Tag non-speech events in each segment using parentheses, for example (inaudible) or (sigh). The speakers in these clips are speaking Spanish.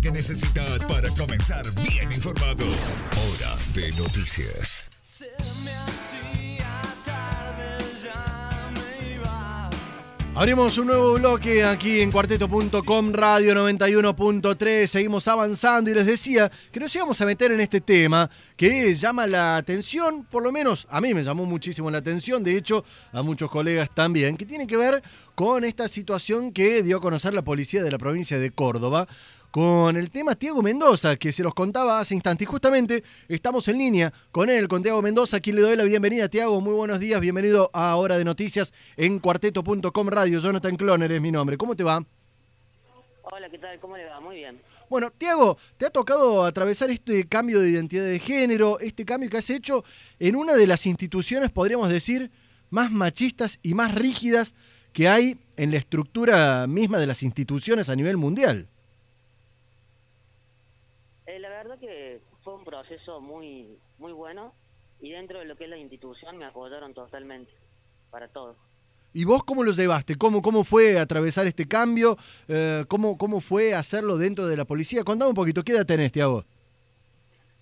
que necesitas para comenzar bien informado. Hora de noticias. Abrimos un nuevo bloque aquí en cuarteto.com Radio 91.3. Seguimos avanzando y les decía que nos íbamos a meter en este tema que llama la atención, por lo menos a mí me llamó muchísimo la atención, de hecho a muchos colegas también, que tiene que ver con esta situación que dio a conocer la policía de la provincia de Córdoba con el tema Tiago Mendoza, que se los contaba hace instantes. Y justamente estamos en línea con él, con Tiago Mendoza. Aquí le doy la bienvenida, Tiago. Muy buenos días, bienvenido a Hora de Noticias en cuarteto.com Radio. Jonathan Cloner es mi nombre. ¿Cómo te va? Hola, ¿qué tal? ¿Cómo le va? Muy bien. Bueno, Tiago, te ha tocado atravesar este cambio de identidad de género, este cambio que has hecho en una de las instituciones, podríamos decir, más machistas y más rígidas que hay en la estructura misma de las instituciones a nivel mundial. Eh, la verdad que fue un proceso muy muy bueno y dentro de lo que es la institución me apoyaron totalmente para todo. ¿Y vos cómo lo llevaste? ¿Cómo, cómo fue atravesar este cambio? Eh, ¿cómo, ¿Cómo fue hacerlo dentro de la policía? Contame un poquito, ¿qué edad tenés, Tiago?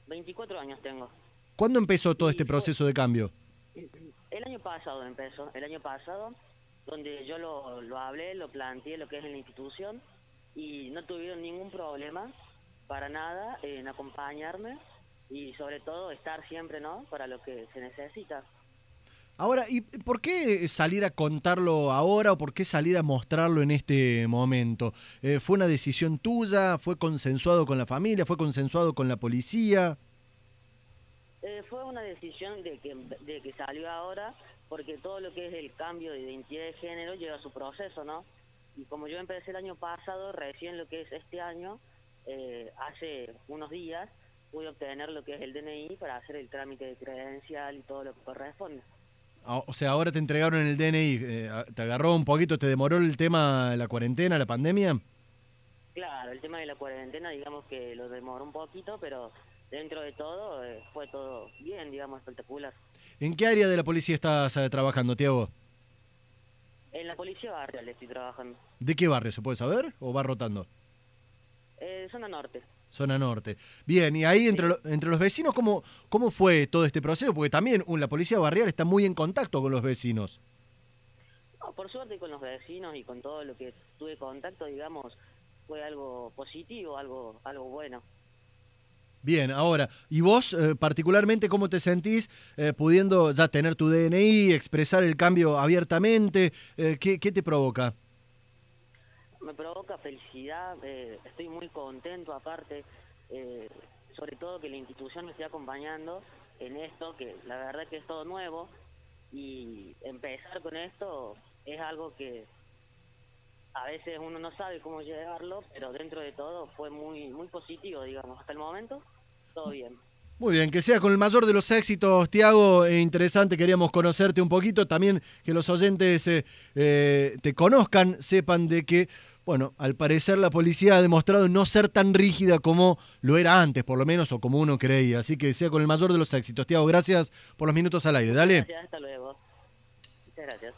24 años tengo. ¿Cuándo empezó todo este proceso de cambio? (clears throat) El año pasado empezó, el año pasado, donde yo lo, lo hablé, lo planteé, lo que es en la institución, y no tuvieron ningún problema para nada en acompañarme y sobre todo estar siempre, ¿no? Para lo que se necesita. Ahora, ¿y por qué salir a contarlo ahora o por qué salir a mostrarlo en este momento? Eh, ¿Fue una decisión tuya? ¿Fue consensuado con la familia? ¿Fue consensuado con la policía? Eh, fue una decisión de que, de que salió ahora porque todo lo que es el cambio de identidad de género lleva su proceso, ¿no? Y como yo empecé el año pasado, recién lo que es este año, eh, hace unos días pude obtener lo que es el DNI para hacer el trámite de credencial y todo lo que corresponde. Ah, o sea, ahora te entregaron el DNI, eh, ¿te agarró un poquito, te demoró el tema de la cuarentena, la pandemia? Claro, el tema de la cuarentena digamos que lo demoró un poquito, pero dentro de todo eh, fue todo bien, digamos, espectacular. ¿En qué área de la policía estás trabajando, Tiago? En la policía barrial estoy trabajando. ¿De qué barrio se puede saber o va rotando? Eh, zona norte. Zona norte. Bien, y ahí entre, entre los vecinos, ¿cómo, ¿cómo fue todo este proceso? Porque también la policía barrial está muy en contacto con los vecinos. por suerte con los vecinos y con todo lo que tuve contacto, digamos, fue algo positivo, algo, algo bueno. Bien, ahora, ¿y vos eh, particularmente cómo te sentís eh, pudiendo ya tener tu DNI, expresar el cambio abiertamente? ¿qué, ¿Qué te provoca? Me provoca felicidad, eh, estoy muy contento aparte, eh, sobre todo que la institución me esté acompañando en esto, que la verdad que es todo nuevo, y empezar con esto es algo que a veces uno no sabe cómo llevarlo, pero dentro de todo fue muy, muy positivo, digamos, hasta el momento, todo bien. Muy bien, que sea con el mayor de los éxitos, Tiago. E interesante, queríamos conocerte un poquito, también que los oyentes eh, te conozcan, sepan de que bueno, al parecer la policía ha demostrado no ser tan rígida como lo era antes, por lo menos, o como uno creía. Así que sea con el mayor de los éxitos. Tiago, gracias por los minutos al aire. Dale. Gracias, hasta luego. Muchas gracias.